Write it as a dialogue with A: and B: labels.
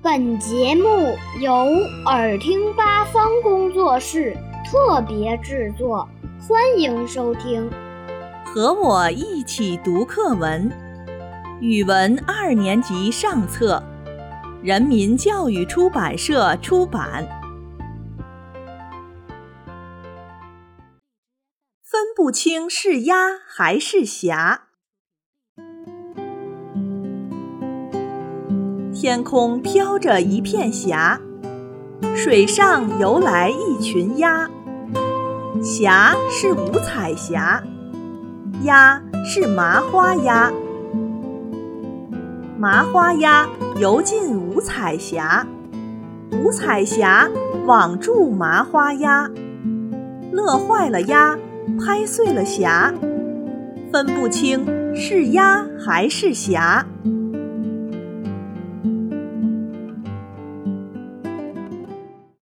A: 本节目由耳听八方工作室特别制作，欢迎收听。
B: 和我一起读课文，语文二年级上册，人民教育出版社出版。分不清是鸭还是霞。天空飘着一片霞，水上游来一群鸭。霞是五彩霞，鸭是麻花鸭。麻花鸭游进五彩霞，五彩霞网住麻花鸭，乐坏了鸭，拍碎了霞，分不清是鸭还是霞。